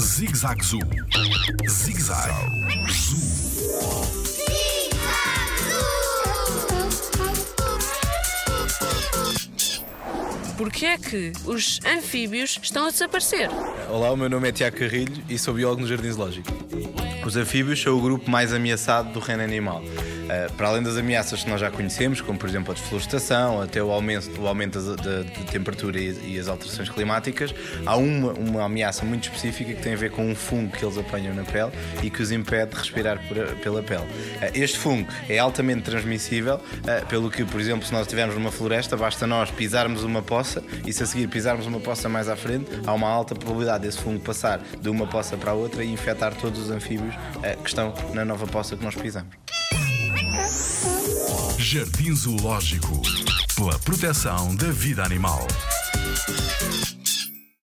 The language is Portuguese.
Zig Zag Zoo. Zig Zag Zoo. Porquê é que os anfíbios estão a desaparecer? Olá, o meu nome é Tiago Carrilho e sou biólogo no Jardim Zoológico. Os anfíbios são o grupo mais ameaçado do reino animal. Uh, para além das ameaças que nós já conhecemos, como por exemplo a desflorestação, até o aumento, o aumento da, temperatura e, e, as alterações climáticas, há uma, uma ameaça muito específica que tem a ver com um fungo que eles apanham na pele e que os impede de respirar pela pele. Uh, este fungo é altamente transmissível, uh, pelo que, por exemplo, se nós estivermos numa floresta, basta nós pisarmos uma poça e se a seguir pisarmos uma poça mais à frente, há uma alta probabilidade desse fungo passar de uma poça para a outra e infectar todos os anfíbios que estão na nova poça que nós pisamos. Jardim Zoológico pela proteção da vida animal.